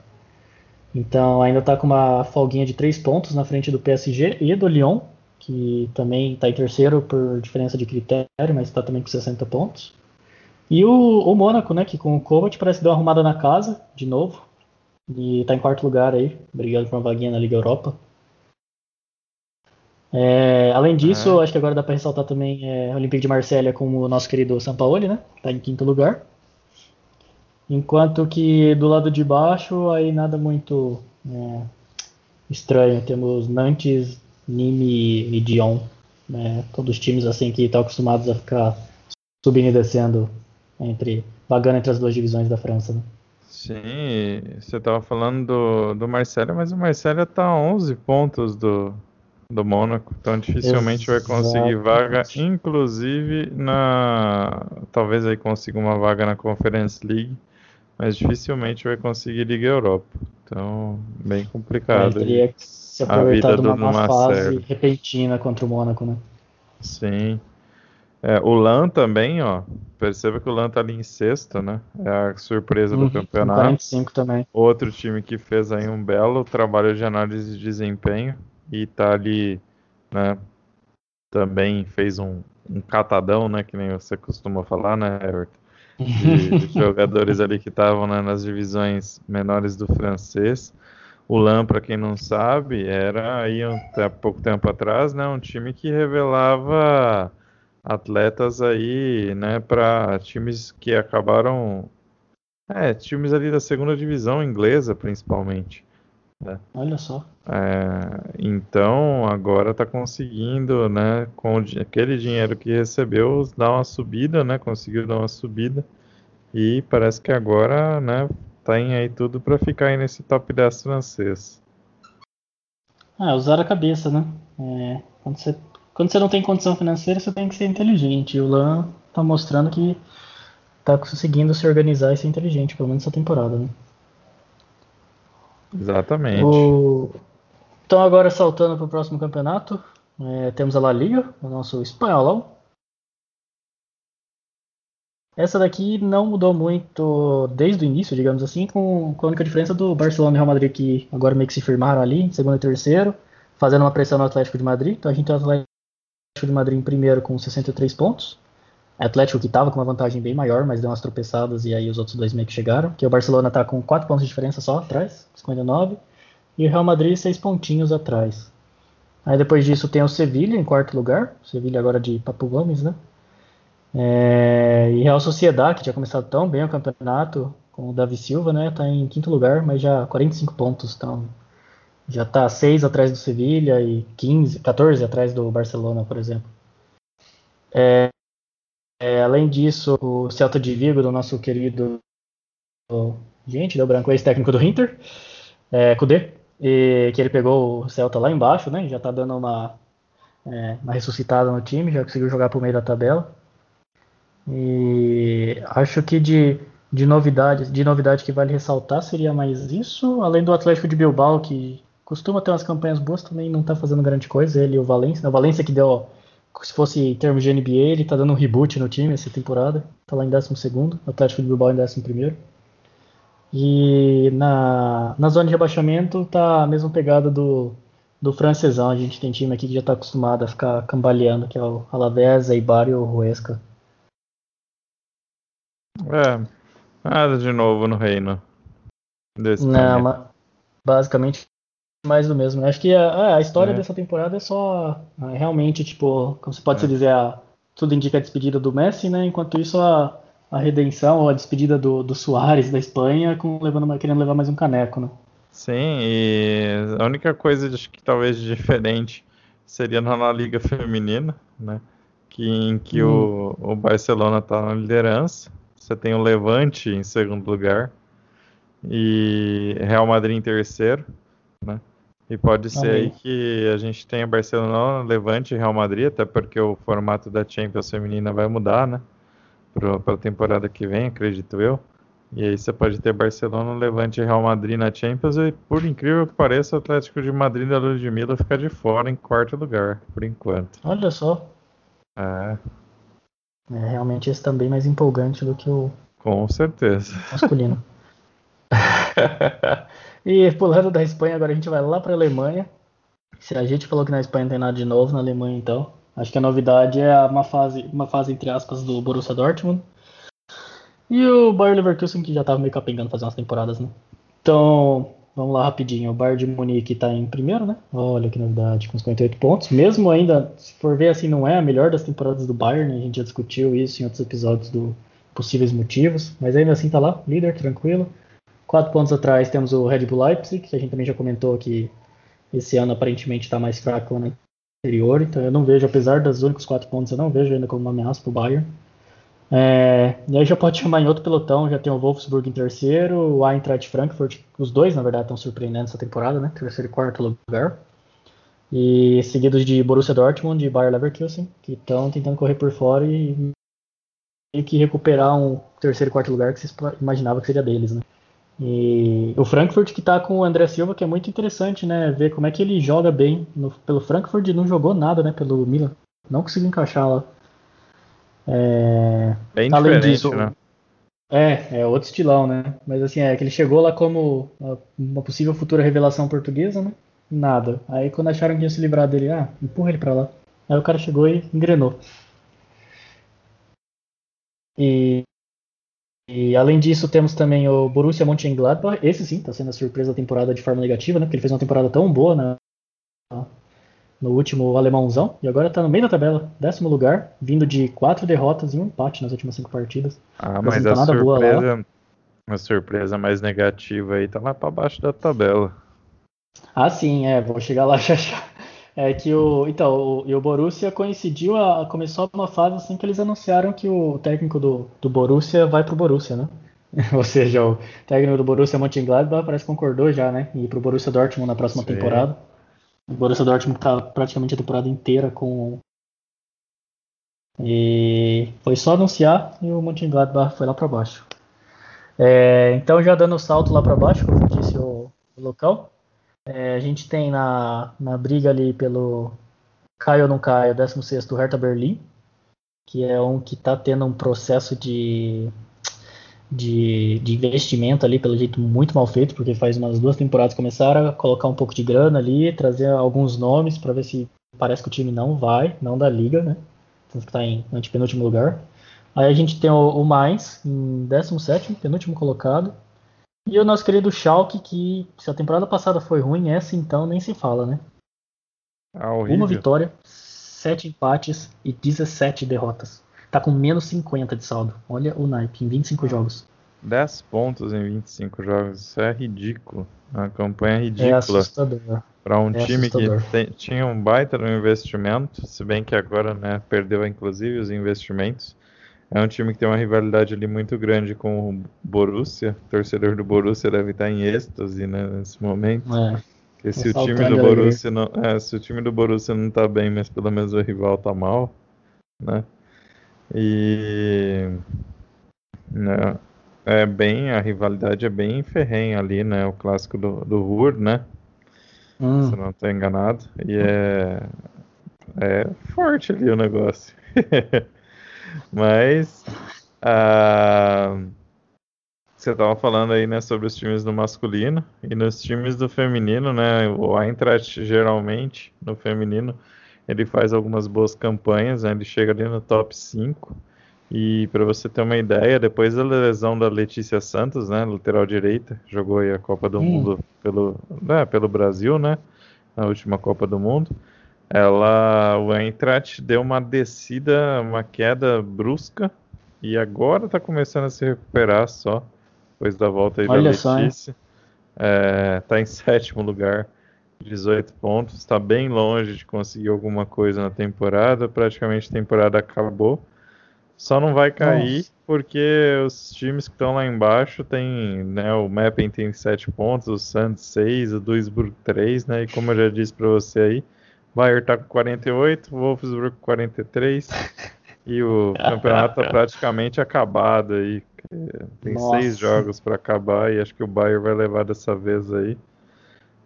então ainda está com uma folguinha de 3 pontos na frente do PSG e do Lyon, que também está em terceiro por diferença de critério, mas está também com 60 pontos. E o, o Mônaco, né, que com o Kovac parece que deu uma arrumada na casa, de novo. E tá em quarto lugar aí, brigando por uma vaguinha na Liga Europa. É, além disso, acho que agora dá para ressaltar também é, Olympique de Marselha como o nosso querido Sampaoli, né? Tá em quinto lugar. Enquanto que do lado de baixo, aí nada muito é, estranho. Temos Nantes, Nîmes e Dion. Né? Todos os times assim que estão acostumados a ficar subindo e descendo entre vagando entre as duas divisões da França. Né? Sim, você estava falando do, do Marcelo, mas o Marcelo está a 11 pontos do, do Mônaco, então dificilmente Exatamente. vai conseguir vaga, inclusive na. Talvez aí consiga uma vaga na Conference League, mas dificilmente vai conseguir Liga Europa. Então, bem complicado. Ele teria que se aproveitar de uma má fase repentina contra o Mônaco, né? Sim. É, o Lan também, ó. Perceba que o Lan tá ali em sexto, né? É a surpresa do uhum, campeonato. 45 também. Outro time que fez aí um belo trabalho de análise de desempenho e tá ali, né? Também fez um, um catadão, né? Que nem você costuma falar, né, Everton? De, de jogadores ali que estavam né, nas divisões menores do francês. O Lan, para quem não sabe, era aí até pouco tempo atrás, né? Um time que revelava atletas aí, né, para times que acabaram, é, times ali da segunda divisão inglesa, principalmente. Né? Olha só. É, então agora está conseguindo, né, com aquele dinheiro que recebeu, dar uma subida, né, conseguiu dar uma subida e parece que agora, né, tem aí tudo para ficar aí nesse top 10 francês. Ah, usar a cabeça, né? É, quando, você, quando você não tem condição financeira, você tem que ser inteligente. E o Lan tá mostrando que tá conseguindo se organizar e ser inteligente, pelo menos essa temporada, né? Exatamente. O... Então agora saltando para o próximo campeonato, é, temos a La Liga, o nosso espanholão. Essa daqui não mudou muito desde o início, digamos assim, com, com a única diferença do Barcelona e Real Madrid que agora meio que se firmaram ali, em segundo e terceiro, fazendo uma pressão no Atlético de Madrid. Então a gente tem o Atlético de Madrid em primeiro com 63 pontos. Atlético que estava com uma vantagem bem maior, mas deu umas tropeçadas e aí os outros dois meio que chegaram. Que o Barcelona está com 4 pontos de diferença só atrás, 59. E o Real Madrid 6 pontinhos atrás. Aí depois disso tem o Sevilha em quarto lugar. Sevilha agora de Papo Gomes, né? É, e Real Sociedade, que tinha começado tão bem o campeonato, com o Davi Silva, né? Tá em quinto lugar, mas já 45 pontos. Então já tá 6 atrás do Sevilha e 15, 14 atrás do Barcelona, por exemplo. É, é, além disso, o Celta de Vigo, do nosso querido. Gente, deu branco, ex-técnico do Inter, é, Kudê, e, que ele pegou o Celta lá embaixo, né? Já tá dando uma, é, uma ressuscitada no time, já conseguiu jogar pro meio da tabela. E acho que de, de de novidade que vale ressaltar seria mais isso, além do Atlético de Bilbao, que costuma ter umas campanhas boas, também não está fazendo grande coisa, ele e o Valência. O Valência que deu, se fosse em termos de NBA, ele está dando um reboot no time essa temporada, está lá em 12 segundo, o Atlético de Bilbao em 11 primeiro. E na, na zona de rebaixamento tá a mesma pegada do, do francesão. A gente tem time aqui que já está acostumado a ficar cambaleando, que é o Alavés, Eibar e o Huesca. É, nada de novo no reino. Desse Não, basicamente mais do mesmo. Acho que a, a história é. dessa temporada é só é, realmente, tipo, como você pode é. se dizer, a, tudo indica a despedida do Messi, né? Enquanto isso a, a redenção ou a despedida do, do Soares da Espanha com levando, querendo levar mais um caneco, né? Sim, e a única coisa acho que talvez diferente seria na Liga Feminina, né? Que, em que hum. o, o Barcelona está na liderança você tem o Levante em segundo lugar e Real Madrid em terceiro, né? E pode ser aí que a gente tenha Barcelona, Levante e Real Madrid, até porque o formato da Champions feminina vai mudar, né? Para a temporada que vem, acredito eu. E aí você pode ter Barcelona, Levante e Real Madrid na Champions e, por incrível que pareça, o Atlético de Madrid da Ludmilla fica de fora em quarto lugar, por enquanto. Olha só. É. É, realmente esse também mais empolgante do que o Com certeza. masculino. e pulando da Espanha, agora a gente vai lá para a Alemanha. Se a gente falou que na Espanha não tem nada de novo, na Alemanha então, acho que a novidade é uma fase, uma fase entre aspas do Borussia Dortmund e o Bayer Leverkusen que já estava meio capengando fazer umas temporadas, né? Então, Vamos lá rapidinho. O Bayern de Munique está em primeiro, né? Olha que novidade, com 58 pontos. Mesmo ainda, se for ver assim, não é a melhor das temporadas do Bayern. A gente já discutiu isso em outros episódios do possíveis motivos. Mas ainda assim está lá, líder, tranquilo. Quatro pontos atrás temos o Red Bull Leipzig, que a gente também já comentou que esse ano aparentemente está mais fraco no anterior. Então eu não vejo, apesar dos únicos quatro pontos, eu não vejo ainda como uma ameaça para o Bayern. É, e aí já pode chamar em outro pelotão, já tem o Wolfsburg em terceiro, o Eintracht Frankfurt, os dois na verdade estão surpreendendo essa temporada, né? Terceiro e quarto lugar. E seguidos de Borussia Dortmund e Bayer Leverkusen, que estão tentando correr por fora e meio que recuperar um terceiro e quarto lugar que se imaginava que seria deles, né? E o Frankfurt que está com o André Silva, que é muito interessante, né? Ver como é que ele joga bem no, pelo Frankfurt não jogou nada, né? Pelo Milan. Não conseguiu encaixar lá. É, Bem além disso, né? É, é outro estilão, né? Mas assim, é que ele chegou lá como uma possível futura revelação portuguesa, né? Nada. Aí quando acharam que ia se livrar dele, ah, empurra ele pra lá. Aí o cara chegou e engrenou. E, e além disso, temos também o Borussia Mönchengladbach. Esse sim, tá sendo a surpresa da temporada de forma negativa, né? Porque ele fez uma temporada tão boa, né? no último alemãozão e agora está no meio da tabela, décimo lugar, vindo de quatro derrotas e um empate nas últimas cinco partidas. Ah, mas a surpresa, a surpresa mais negativa aí tá lá para baixo da tabela. Ah, sim, é, vou chegar lá já já. É que o, então, o, e o Borussia coincidiu, a, começou uma fase assim que eles anunciaram que o técnico do, do Borussia vai pro Borussia, né? Ou seja, o técnico do Borussia Mönchengladbach parece que concordou já, né? E pro Borussia Dortmund na próxima Sim. temporada. O Borussia Dortmund tá praticamente a temporada inteira com. E foi só anunciar e o Mönchengladbach foi lá para baixo. É, então, já dando o salto lá para baixo, como disse o, o local, é, a gente tem na, na briga ali pelo Caio ou não Caio, 16 o Hertha Berlim, que é um que está tendo um processo de de, de, investimento ali, pelo jeito muito mal feito, porque faz umas duas temporadas começaram a colocar um pouco de grana ali, trazer alguns nomes para ver se parece que o time não vai, não da liga, né? Tanto que está em antepenúltimo lugar. Aí a gente tem o, o Mainz em 17, penúltimo colocado. E o nosso querido Schalke, que se a temporada passada foi ruim, essa então nem se fala, né? Ah, Uma vitória, sete empates e 17 derrotas tá com menos 50 de saldo. Olha o naipe, em 25 jogos. 10 pontos em 25 jogos, isso é ridículo. Uma campanha é ridícula. É assustador. Para um é time assustador. que tem, tinha um baita no investimento, se bem que agora né, perdeu inclusive os investimentos. É um time que tem uma rivalidade ali muito grande com o Borussia. O torcedor do Borussia deve estar em êxtase né, nesse momento. É. se o time do Borussia não, é, se o time do Borussia não tá bem, mas pelo menos o rival tá mal, né? E né, é bem a rivalidade é bem ferrenha ali, né? O clássico do, do Ruhr, né? Hum. Se não estou enganado. E é é forte ali o negócio. Mas ah, você estava falando aí, né, sobre os times do masculino e nos times do feminino, né? O Eintracht geralmente no feminino ele faz algumas boas campanhas, né? ele chega ali no top 5. E para você ter uma ideia, depois da lesão da Letícia Santos, né, lateral direita, jogou aí a Copa do hum. Mundo pelo, né, pelo Brasil, né, na última Copa do Mundo. Ela, o Eintracht deu uma descida, uma queda brusca e agora está começando a se recuperar só depois da volta aí Olha da Letícia. Só, é, em sétimo lugar. 18 pontos, está bem longe de conseguir alguma coisa na temporada, praticamente a temporada acabou. Só não vai cair Nossa. porque os times que estão lá embaixo tem, né, o Mapping tem 7 pontos, o Santos 6, o Duisburg 3, né, e como eu já disse para você aí, Bayern tá com 48, o Wolfsburg 43 e o campeonato tá praticamente acabado aí. Tem Nossa. seis jogos para acabar e acho que o Bayern vai levar dessa vez aí.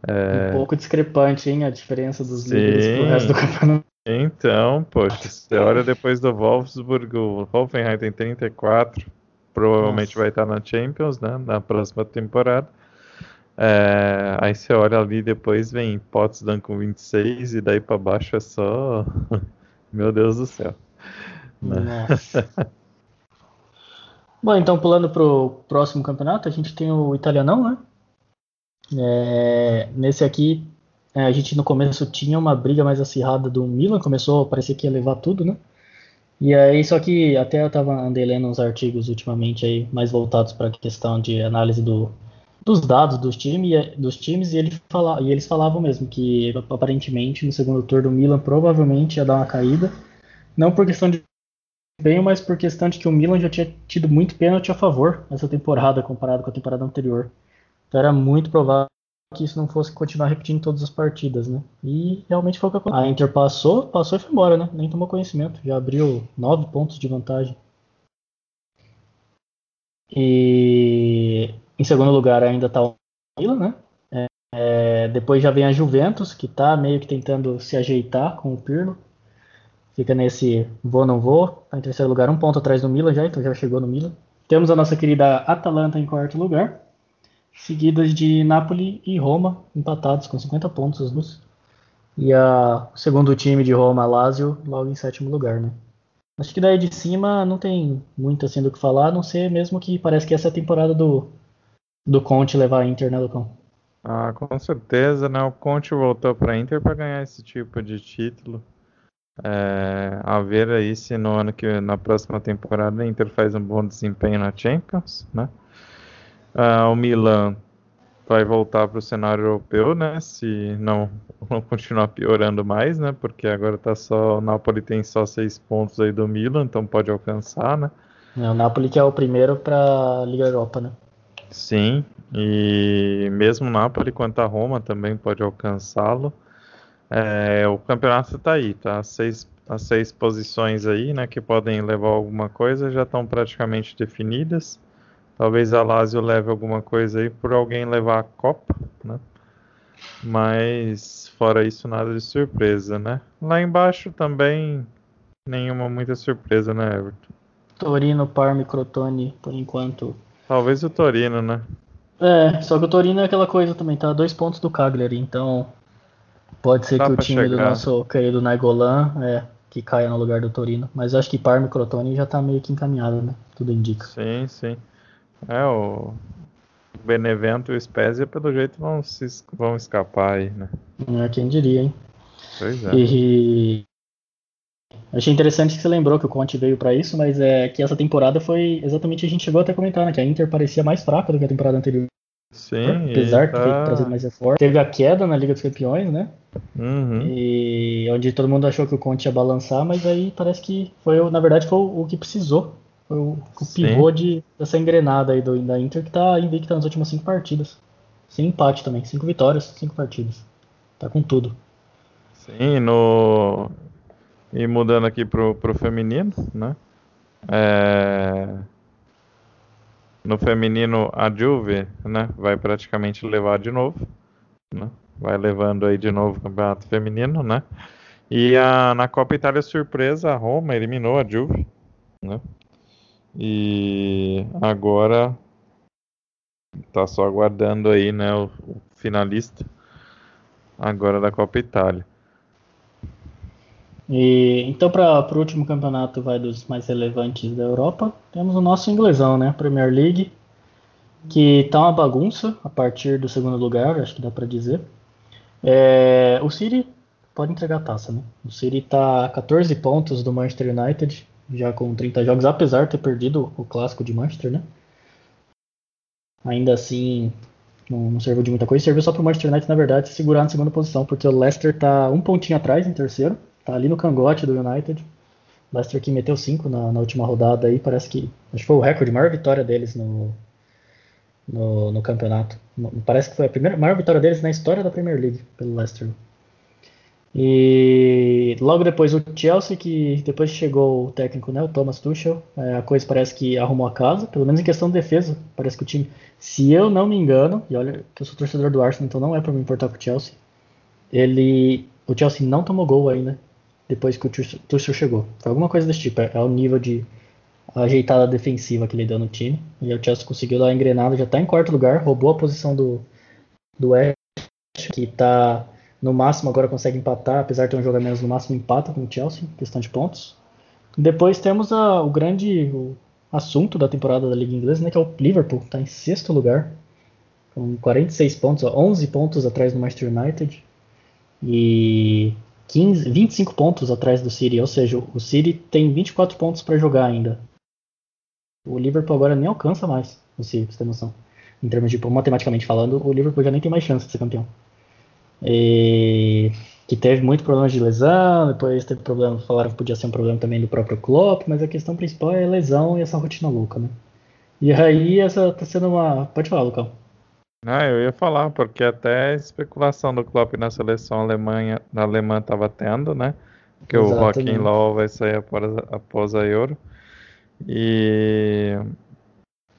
É... Um pouco discrepante, hein, a diferença dos Sim. líderes pro resto do campeonato. Então, poxa, você olha depois do Wolfsburg, o Hoffenheim tem 34, provavelmente Nossa. vai estar na Champions, né, na próxima temporada. É, aí você olha ali depois vem Potsdam com 26 e daí para baixo é só meu Deus do céu. Né? Nossa. Bom, então pulando pro próximo campeonato, a gente tem o italianão, né? É, nesse aqui, é, a gente no começo tinha uma briga mais acirrada do Milan, começou, parecia que ia levar tudo, né? E aí, só que até eu tava andei lendo uns artigos ultimamente aí, mais voltados para a questão de análise do, dos dados dos, time, dos times, e, ele fala, e eles falavam mesmo que aparentemente no segundo turno o Milan provavelmente ia dar uma caída, não por questão de bem, mas por questão de que o Milan já tinha tido muito pênalti a favor nessa temporada comparado com a temporada anterior. Então era muito provável que isso não fosse continuar repetindo todas as partidas, né? E realmente foi o que aconteceu. A Inter passou, passou e foi embora, né? Nem tomou conhecimento, já abriu nove pontos de vantagem. E em segundo lugar ainda está o Milan, né? É, é, depois já vem a Juventus, que está meio que tentando se ajeitar com o Pirlo. Fica nesse vou não vou. Tá em terceiro lugar, um ponto atrás do Milan já, então já chegou no Milan. Temos a nossa querida Atalanta em quarto lugar seguidas de Napoli e Roma, empatados com 50 pontos os dois. E a, o segundo time de Roma, Lazio, logo em sétimo lugar, né? Acho que daí de cima não tem muito assim do que falar, a não ser mesmo que parece que essa é a temporada do, do Conte levar a Inter, né, Lucão? Ah, com certeza, né? O Conte voltou para a Inter para ganhar esse tipo de título. É, a ver aí se no ano que na próxima temporada a Inter faz um bom desempenho na Champions, né? Uh, o Milan vai voltar para o cenário europeu, né? Se não, não continuar piorando mais, né? Porque agora tá só o Napoli tem só seis pontos aí do Milan, então pode alcançar, né? É, o Napoli que é o primeiro para Liga Europa, né? Sim, e mesmo Napoli quanto a Roma também pode alcançá-lo. É, o campeonato está aí, tá? As seis, as seis posições aí, né? Que podem levar alguma coisa já estão praticamente definidas. Talvez a Lazio leve alguma coisa aí por alguém levar a Copa, né? Mas fora isso, nada de surpresa, né? Lá embaixo também nenhuma muita surpresa, né, Everton? Torino, Parma e Crotone, por enquanto. Talvez o Torino, né? É, só que o Torino é aquela coisa também, tá? Dois pontos do Cagliari, então pode ser Dá que o time chegar. do nosso querido Nainggolan é, que caia no lugar do Torino. Mas acho que Parma e Crotone já tá meio que encaminhado, né? Tudo indica. Sim, sim. É, o Benevento e o Spezia, pelo jeito, vão, se, vão escapar aí, né? É, quem diria, hein? Pois é. E... Achei interessante que você lembrou que o Conte veio para isso, mas é que essa temporada foi exatamente a gente chegou até a comentar, né? Que a Inter parecia mais fraca do que a temporada anterior. Sim. Apesar tá... de ter trazido mais reforço. Teve a queda na Liga dos Campeões, né? Uhum. E onde todo mundo achou que o Conte ia balançar, mas aí parece que foi, na verdade, foi o que precisou foi o, o pivô de, dessa engrenada aí do, da Inter que tá invicta nas últimas cinco partidas. Sem empate também, cinco vitórias, cinco partidas. Tá com tudo. Sim, no. E mudando aqui pro, pro feminino, né? É... No feminino, a Juve, né? Vai praticamente levar de novo, né? Vai levando aí de novo o campeonato feminino, né? E a, na Copa Itália Surpresa, a Roma eliminou a Juve, né? E agora tá só aguardando aí, né, o, o finalista agora da Copa Itália. E então para o último campeonato vai dos mais relevantes da Europa, temos o nosso inglesão, né, Premier League, que tá uma bagunça a partir do segundo lugar, acho que dá para dizer. É, o City pode entregar a taça, né? O City tá a 14 pontos do Manchester United, já com 30 jogos, apesar de ter perdido o clássico de Manchester, né? Ainda assim, não, não serviu de muita coisa. Serviu só para o Manchester United, na verdade, se segurar na segunda posição, porque o Leicester tá um pontinho atrás em terceiro, tá ali no cangote do United. Leicester que meteu 5 na, na, última rodada aí, parece que acho que foi o recorde, maior vitória deles no, no, no campeonato. Parece que foi a primeira maior vitória deles na história da Premier League pelo Leicester. E logo depois o Chelsea, que depois chegou o técnico, né, o Thomas Tuchel, é, a coisa parece que arrumou a casa, pelo menos em questão de defesa. Parece que o time, se eu não me engano, e olha que eu sou torcedor do Arsenal, então não é para me importar com o Chelsea, ele, o Chelsea não tomou gol ainda depois que o Tuchel chegou. Foi alguma coisa desse tipo, é, é o nível de ajeitada defensiva que ele deu no time. E o Chelsea conseguiu dar a engrenada, já está em quarto lugar, roubou a posição do, do West, que está no máximo agora consegue empatar, apesar de ter um jogo a menos, no máximo empata com o Chelsea, questão de pontos. Depois temos a, o grande o assunto da temporada da Liga Inglesa, né, que é o Liverpool, está em sexto lugar, com 46 pontos, 11 pontos atrás do Manchester United e 15, 25 pontos atrás do City, ou seja, o City tem 24 pontos para jogar ainda. O Liverpool agora nem alcança mais o City, pra você ter noção. Em termos de, matematicamente falando, o Liverpool já nem tem mais chance de ser campeão. E, que teve muito problema de lesão, depois teve problema, falaram que podia ser um problema também do próprio Klopp, mas a questão principal é lesão e essa rotina louca, né? E aí essa tá sendo uma. Pode falar, Lucão. Ah, eu ia falar, porque até a especulação do Klopp na seleção Alemanha, na alemã estava tendo, né? Que o Joaquim Low vai sair após, após a Euro. E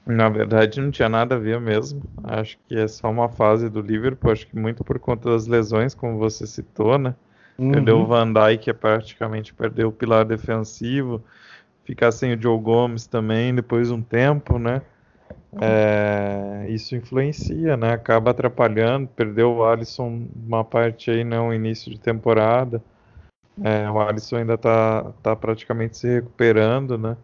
na verdade não tinha nada a ver mesmo. Acho que é só uma fase do Liverpool, acho que muito por conta das lesões, como você citou, né? Uhum. Perdeu o Van Dijk, é praticamente perdeu o pilar defensivo. Ficar sem o Joe Gomes também depois de um tempo, né? É, isso influencia, né? Acaba atrapalhando. Perdeu o Alisson uma parte aí, no né? início de temporada. É, o Alisson ainda tá, tá praticamente se recuperando, né?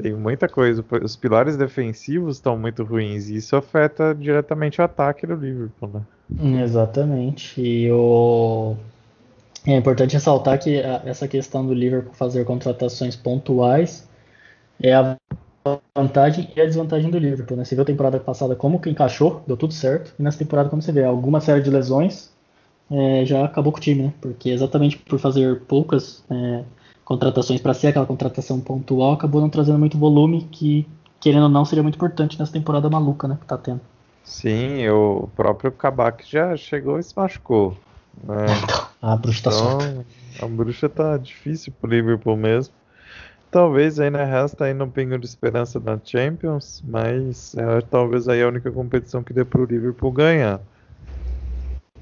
Tem muita coisa. Os pilares defensivos estão muito ruins e isso afeta diretamente o ataque do Liverpool, né? Exatamente. E o... é importante ressaltar que essa questão do Liverpool fazer contratações pontuais é a vantagem e a desvantagem do Liverpool. Né? Você viu a temporada passada como que encaixou, deu tudo certo. E nessa temporada, como você vê, alguma série de lesões é, já acabou com o time, né? Porque exatamente por fazer poucas é, contratações para ser aquela contratação pontual, acabou não trazendo muito volume, que querendo ou não seria muito importante nessa temporada maluca, né? Que tá tendo. Sim, o próprio Kabak já chegou e se machucou. Né? a bruxa tá então, solta. A bruxa tá difícil pro Liverpool mesmo. Talvez ainda resta aí um pingo de esperança na Champions, mas é, talvez aí a única competição que dê pro Liverpool ganhar.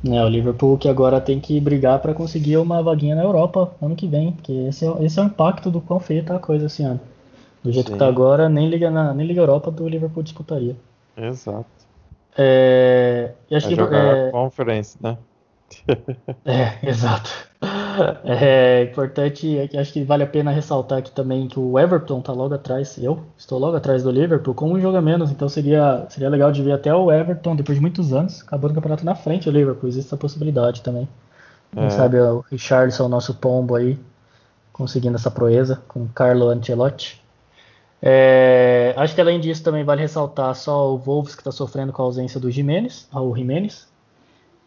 É, o Liverpool que agora tem que brigar para conseguir uma vaguinha na Europa ano que vem, porque esse é, esse é o impacto do quão tá a coisa esse ano. Do jeito Sim. que tá agora, nem Liga, na, nem Liga Europa do Liverpool disputaria. Exato. É, e acho é que, jogar é, Conference, né? É, exato. É importante, acho que vale a pena ressaltar aqui também que o Everton tá logo atrás, eu estou logo atrás do Liverpool com um jogo a menos, então seria, seria legal de ver até o Everton, depois de muitos anos, acabando o campeonato na frente do Liverpool, existe essa possibilidade também. Quem é. sabe o Richardson, nosso pombo aí, conseguindo essa proeza com o Carlo Ancelotti. É, acho que além disso também vale ressaltar só o Wolves que está sofrendo com a ausência do Jimenez, o Jimenez,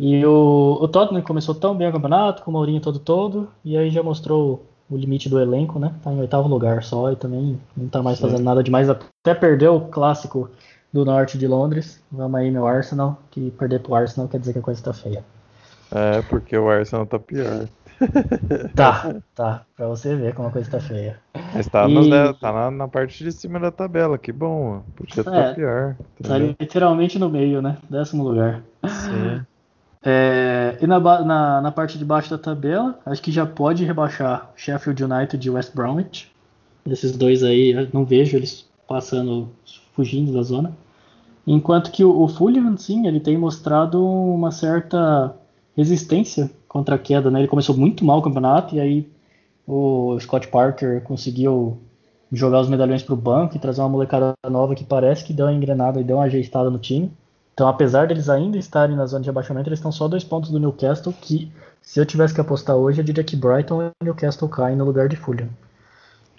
e o, o Tottenham começou tão bem o campeonato, com o Mourinho todo todo, e aí já mostrou o limite do elenco, né? Tá em oitavo lugar só e também não tá mais fazendo nada demais. Até perdeu o clássico do norte de Londres. Vamos aí, meu Arsenal, que perder pro Arsenal quer dizer que a coisa tá feia. É, porque o Arsenal tá pior. Tá, tá. Pra você ver como a coisa tá feia. Mas tá, e... tá na, na, parte de cima da tabela, que bom. Podia estar é, pior. Tá literalmente no meio, né? Décimo lugar. Sim. É, e na, na, na, parte de baixo da tabela, acho que já pode rebaixar Sheffield United e West Bromwich. Esses dois aí, não vejo eles passando, fugindo da zona. Enquanto que o, o Fulham, sim, ele tem mostrado uma certa resistência contra a queda. Né? Ele começou muito mal o campeonato e aí o Scott Parker conseguiu jogar os medalhões para o banco e trazer uma molecada nova que parece que deu uma engrenada e deu uma ajeitada no time. Então, apesar deles ainda estarem na zona de abaixamento, eles estão só dois pontos do Newcastle, que se eu tivesse que apostar hoje, eu diria que Brighton e Newcastle caem no lugar de Fulham.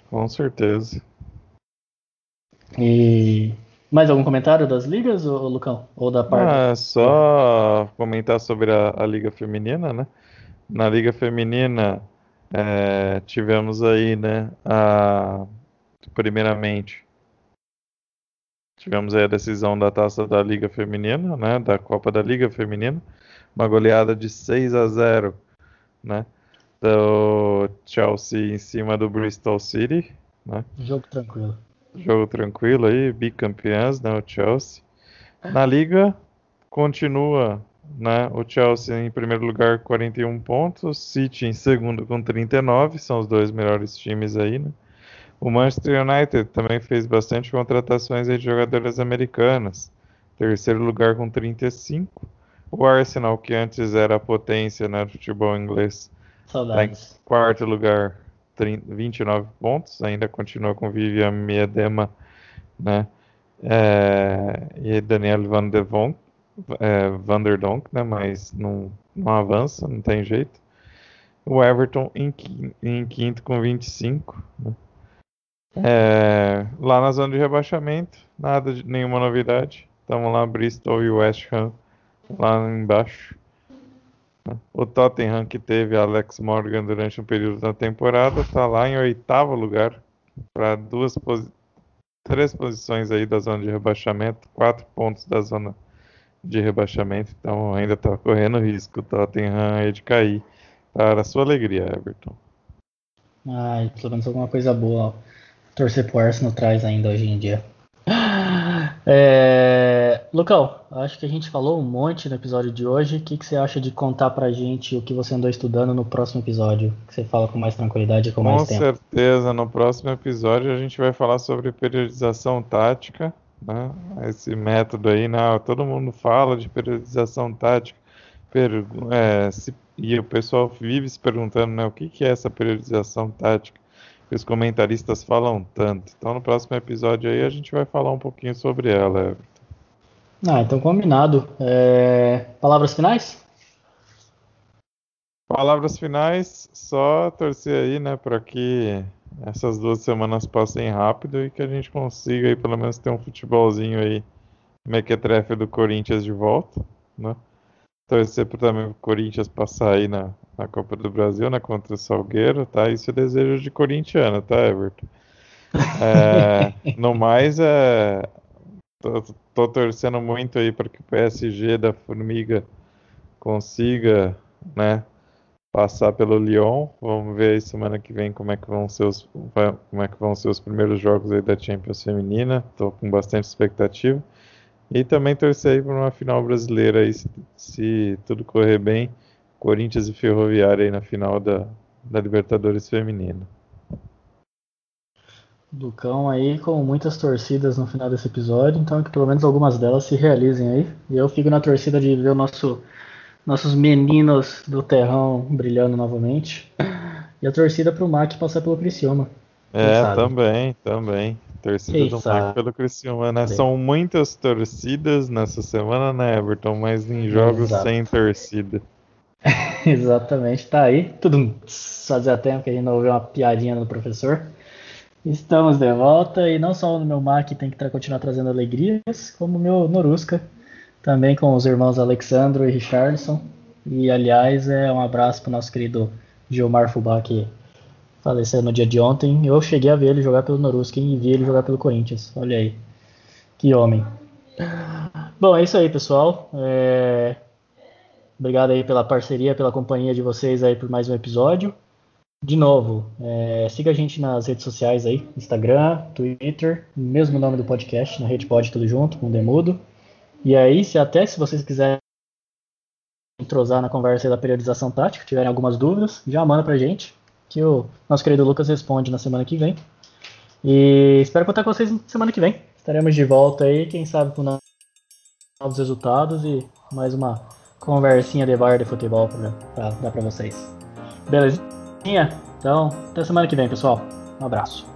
Com certeza. E mais algum comentário das ligas, ou, Lucão? Ou da parte? Ah, só comentar sobre a, a, Liga Feminina, né? Na Liga Feminina é, tivemos aí, né, a, primeiramente Tivemos aí a decisão da taça da Liga Feminina, né? Da Copa da Liga Feminina. Uma goleada de 6 a 0, né? Do Chelsea em cima do Bristol City, né? Jogo tranquilo. Jogo tranquilo aí, bicampeãs, né? O Chelsea. Na Liga, continua né, o Chelsea em primeiro lugar 41 pontos, City em segundo com 39, são os dois melhores times aí, né? O Manchester United também fez bastante contratações de jogadoras americanas. Terceiro lugar com 35. O Arsenal, que antes era a potência né, do futebol inglês, está em quarto lugar, 30, 29 pontos. Ainda continua com Vivian Miedema né, é, e Daniel Van de Vonk, é, Vanderdonk, né? Mas não, não avança, não tem jeito. O Everton em, em quinto com 25. Né? É, lá na zona de rebaixamento, nada nenhuma novidade. Estamos lá, Bristol e West Ham lá embaixo. O Tottenham, que teve Alex Morgan durante um período da temporada, está lá em oitavo lugar, para duas posi três posições aí da zona de rebaixamento, quatro pontos da zona de rebaixamento, então ainda está correndo risco o Tottenham aí de cair. Para a sua alegria, Everton. Ai, pelo menos alguma coisa boa. Torcer pro Arsenal traz ainda hoje em dia. É... Lucão, acho que a gente falou um monte no episódio de hoje. O que, que você acha de contar pra gente o que você andou estudando no próximo episódio? Que você fala com mais tranquilidade e com, com mais tempo. Com certeza, no próximo episódio a gente vai falar sobre periodização tática. Né? Esse método aí, né? todo mundo fala de periodização tática. Per... É, se... E o pessoal vive se perguntando né, o que, que é essa periodização tática que os comentaristas falam tanto. Então no próximo episódio aí a gente vai falar um pouquinho sobre ela, Everton. Ah, então combinado. É... Palavras finais? Palavras finais, só torcer aí, né, para que essas duas semanas passem rápido e que a gente consiga aí pelo menos ter um futebolzinho aí mequetrefe do Corinthians de volta, né? Torcer também o Corinthians passar aí na, na Copa do Brasil, né, contra o Salgueiro, tá? Isso é desejo de corintiano, tá, Everton? É, no mais, é, tô, tô, torcendo muito aí para que o PSG da Formiga consiga, né, passar pelo Lyon. Vamos ver aí semana que vem como é que vão ser os, como é que vão ser os primeiros jogos aí da Champions feminina. Tô com bastante expectativa. E também torcer aí para uma final brasileira aí, se, se tudo correr bem Corinthians e Ferroviária aí na final da, da Libertadores Feminina. Lucão aí com muitas torcidas no final desse episódio, então que pelo menos algumas delas se realizem aí. E eu fico na torcida de ver nosso, nossos meninos do terrão brilhando novamente. E a torcida para o Mac passar pelo Criciúma. É, também, também. Torcida Quem do sabe? Mac pelo Criciúma, né? São muitas torcidas nessa semana, né, Everton? Mas em jogos Exato. sem torcida. Exatamente, tá aí. Tudo fazia tempo que a gente não ouviu uma piadinha do professor. Estamos de volta e não só o meu Mac tem que continuar trazendo alegrias, como o meu Norusca, também com os irmãos Alexandro e Richardson. E aliás, é um abraço para o nosso querido Gilmar Fubá que faleceu no dia de ontem. Eu cheguei a ver ele jogar pelo Norusca e vi ele jogar pelo Corinthians. Olha aí, que homem. Bom, é isso aí, pessoal. É... Obrigado aí pela parceria, pela companhia de vocês aí por mais um episódio. De novo, é, siga a gente nas redes sociais aí, Instagram, Twitter, mesmo nome do podcast, na Rede Pod tudo junto, com Demudo. E aí, se até se vocês quiserem entrosar na conversa da periodização tática, tiverem algumas dúvidas, já manda pra gente, que o nosso querido Lucas responde na semana que vem. E espero contar com vocês semana que vem. Estaremos de volta aí, quem sabe com novos resultados e mais uma conversinha de bar de futebol pra, pra dar pra vocês. Belezinha? Então, até semana que vem, pessoal. Um abraço.